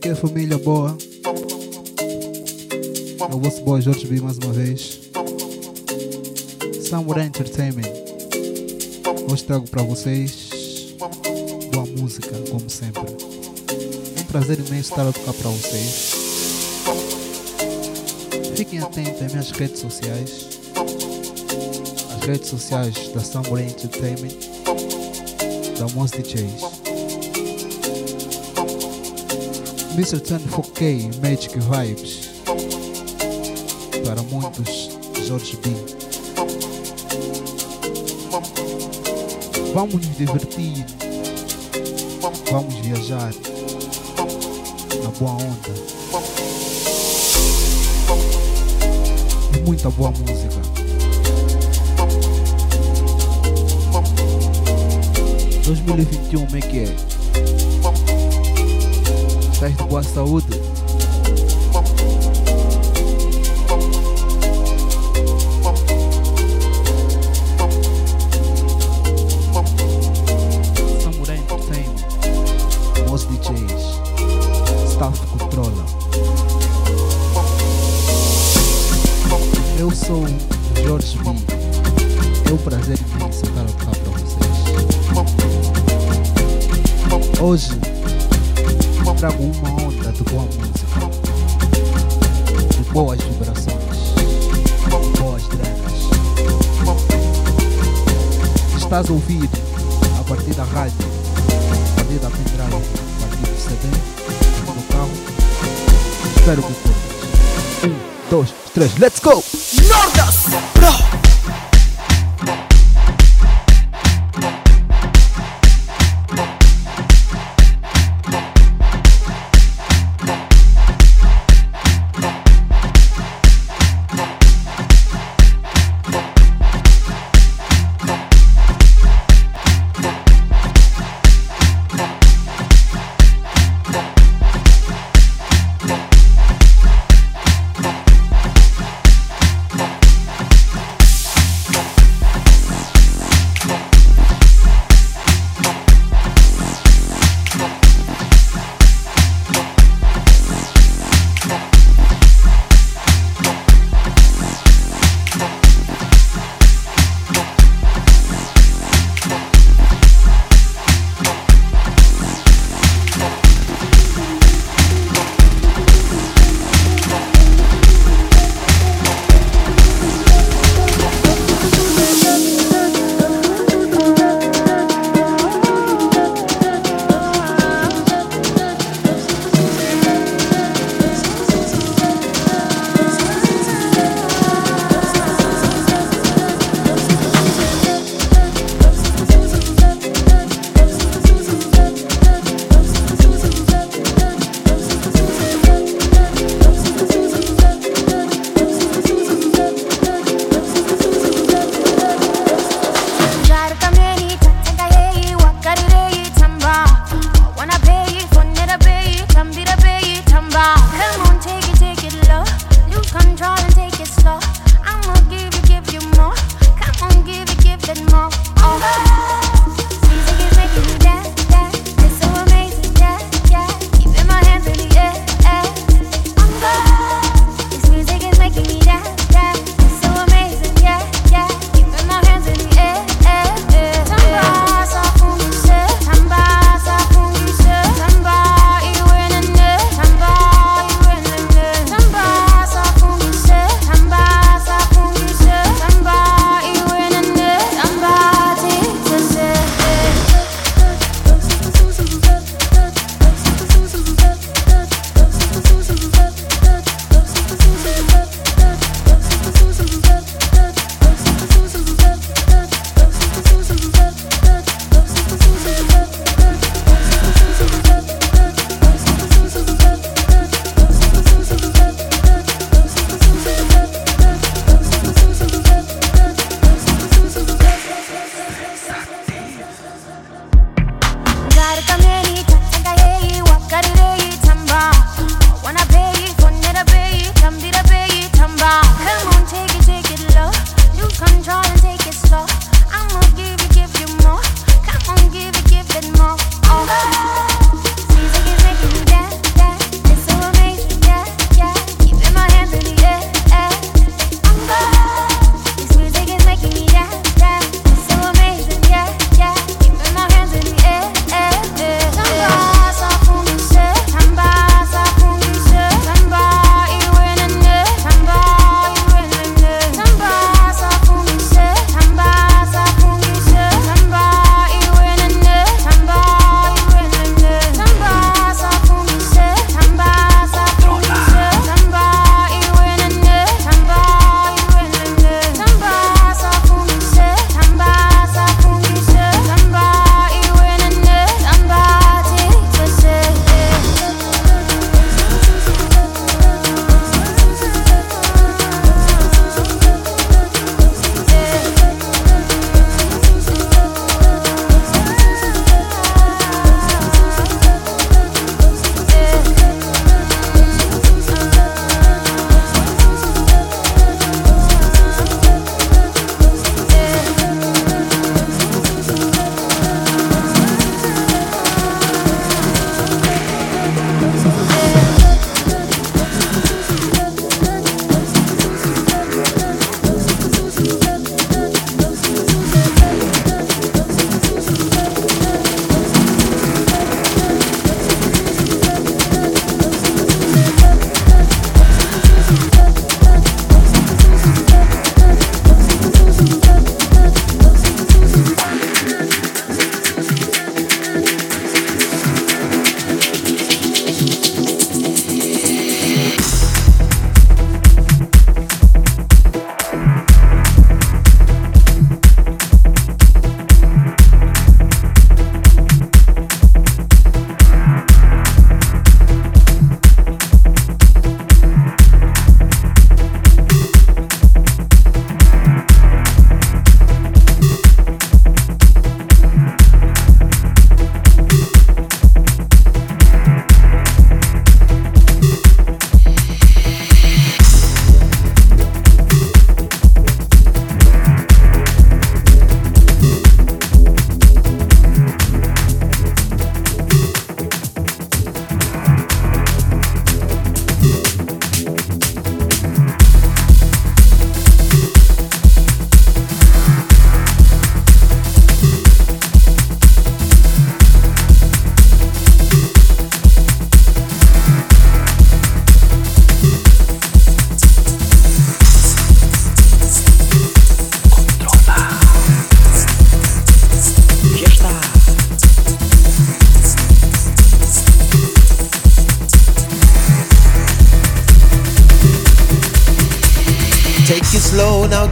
Que é família boa? É o vosso boy Jorge B mais uma vez. Samurai Entertainment. Hoje trago para vocês boa música, como sempre. Um prazer imenso estar a tocar para vocês. Fiquem atentos às minhas redes sociais. As redes sociais da Samurai Entertainment, da Mons DJs. Mr. 24K Magic Vibes. Para muitos, Jorge B. Vamos nos divertir. Vamos viajar. Na boa onda. E muita boa música. Dois mil e vinte e um, é que é? De boa saúde? Samurai Entertainment, Most DJs, Staff Controla. Eu sou Jorge B. É um prazer imenso para vocês. Hoje trago uma onda de boa música, de boas vibrações, de boas drenas. Estás a ouvir a partir da rádio, a partir da pendrive, a partir do CD, no carro. Espero que curtas. Um, dois, três, let's go!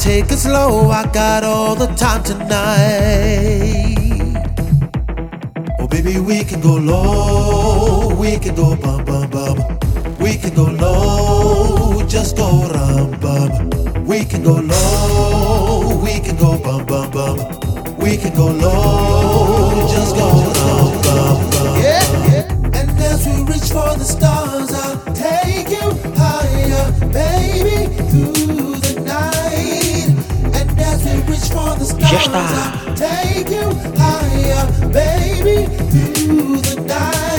Take it slow. I got all the time tonight. Oh, baby, we can go low. We can go bum bum bum. We can go low. Just go rum bum. We can go low. We can go bum bum bum. We can go low. Just go rum bum bum. Yeah, yeah. And as we reach for the stars, I'll take you higher, baby, Take you higher, baby, through the night.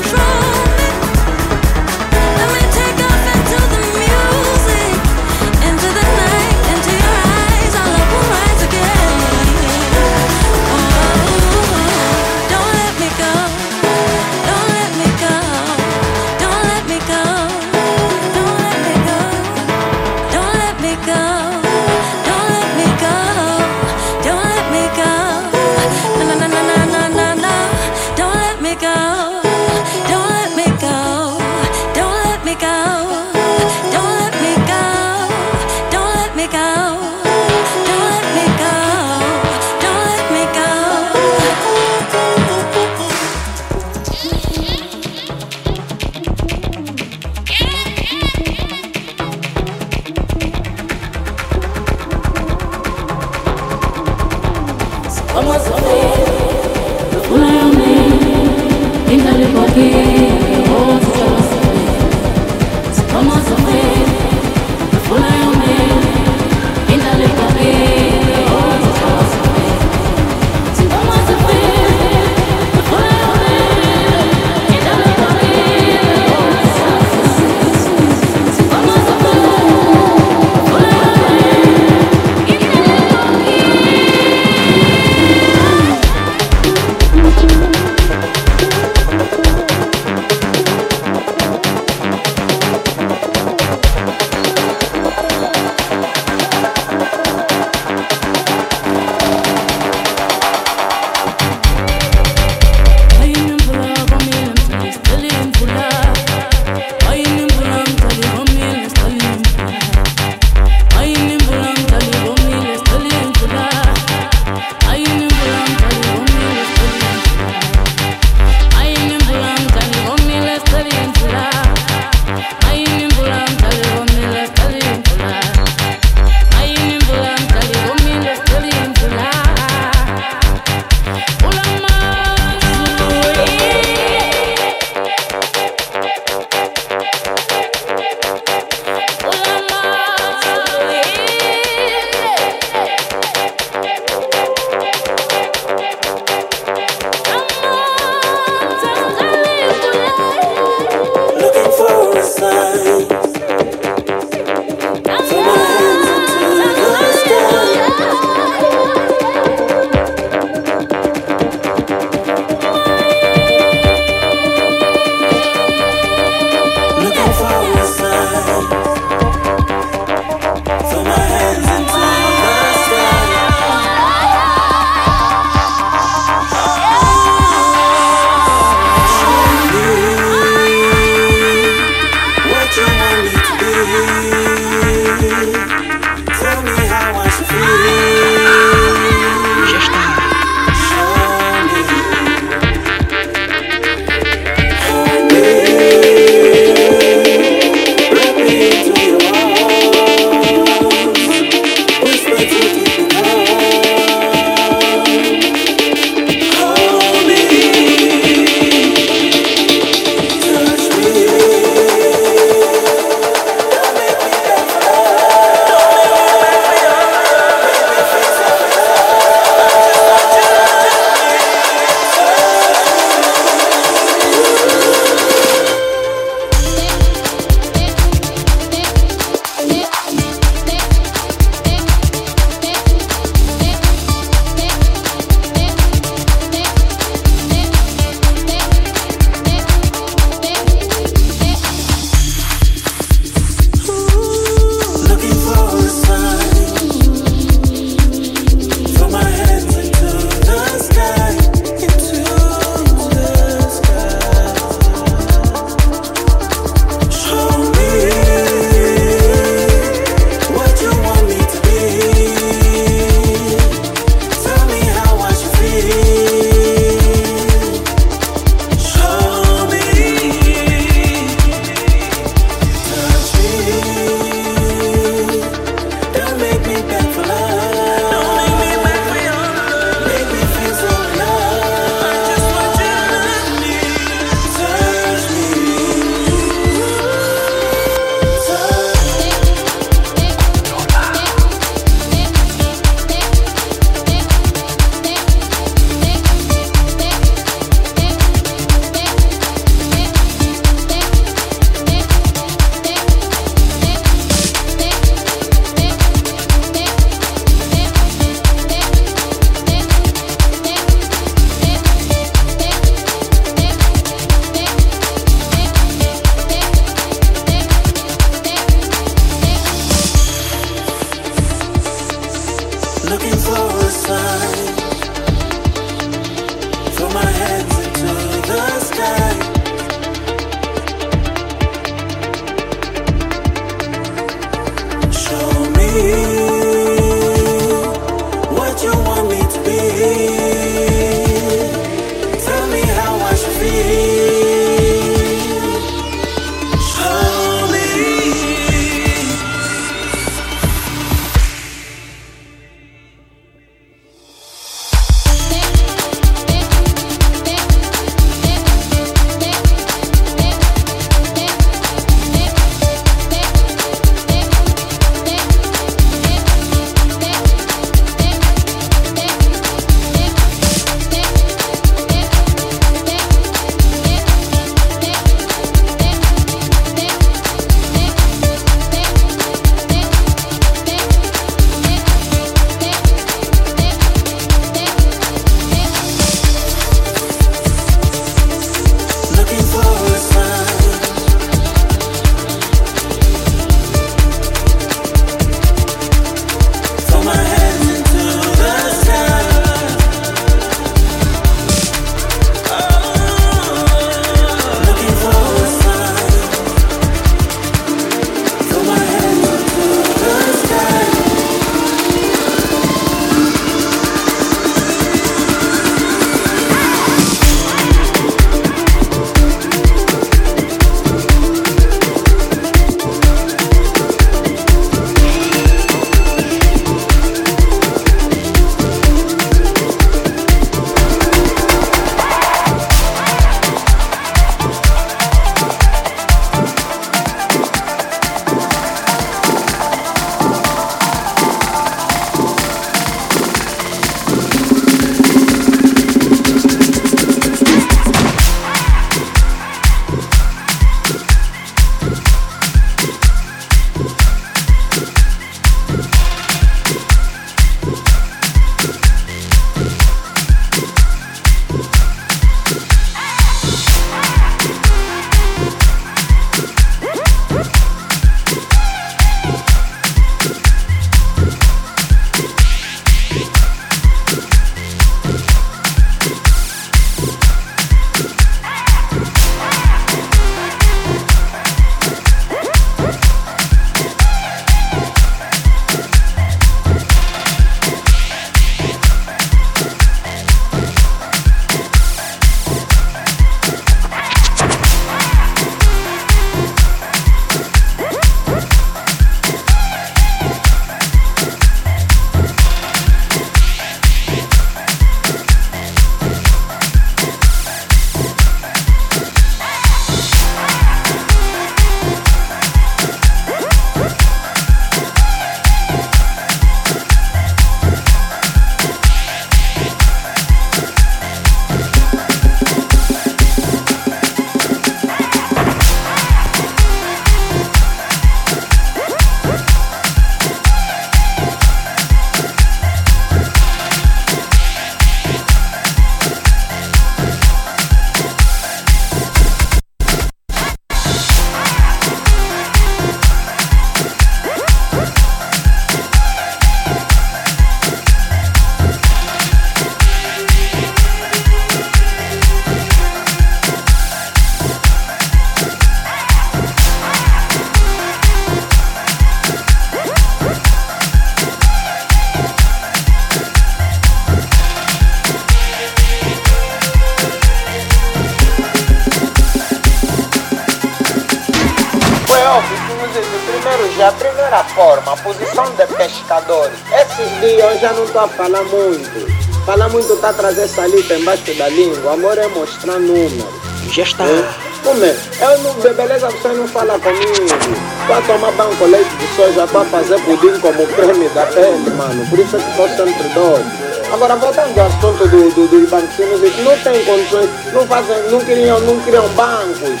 Já não estou a falar muito. Falar muito está a trazer salita embaixo da língua. Amor é mostrar número. Já está. É? Como é? Eu não, beleza, você não fala comigo. Estou a tomar banco leite de soja para fazer pudim como creme da pele, mano. Por isso é que estou sempre doido. Agora, voltando ao assunto do, do, dos banquinhos, não tem condições, não, fazem, não, criam, não criam bancos.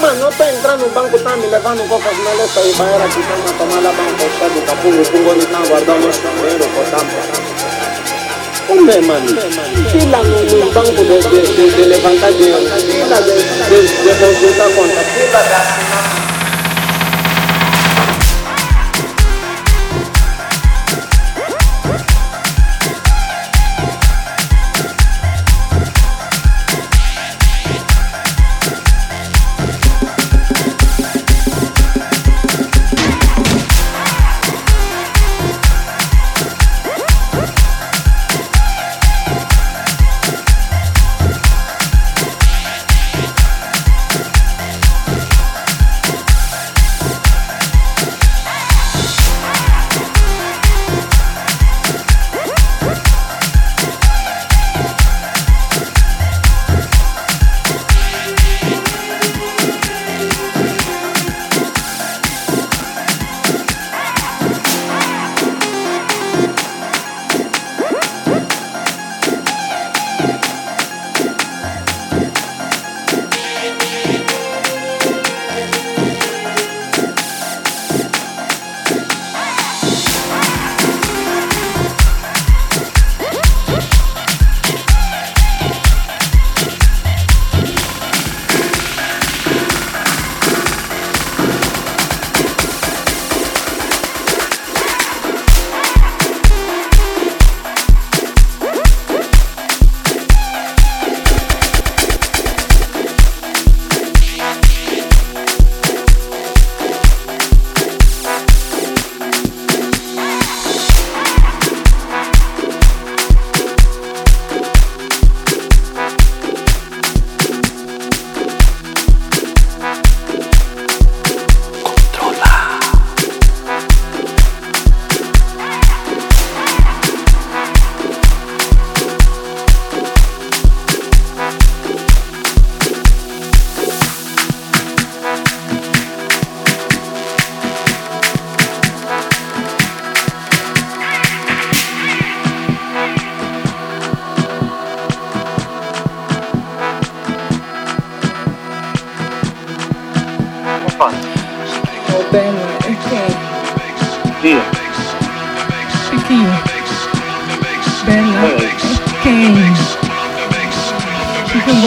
Mano, estou entrando no banco, tá me levando com as meletas e banheira que estão a tomar lá banco, chá do capurro, com onde estão guardando nosso dinheiro, por Como é, mano? Fila no, no banco de, de, de, de levantar dinheiro, fila de, de, de consultar conta, fila de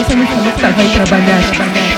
você não sabe que vai trabalhar. trabalhar.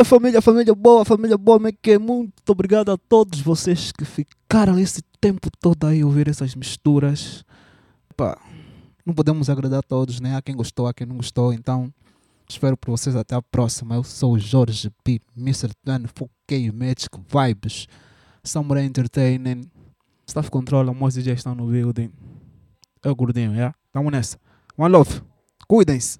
Yeah, família, família boa, família boa, me que muito obrigado a todos vocês que ficaram esse tempo todo aí ouvir essas misturas. Pá, não podemos agradar a todos, né? A quem gostou, a quem não gostou, então espero por vocês até a próxima. Eu sou o Jorge P, Mr. Tan, Foquei Magic Vibes, Samurai Entertainment, Staff Control, meus DJs estão no building. É o gordinho, yeah? Tamo nessa. One love, cuidem-se.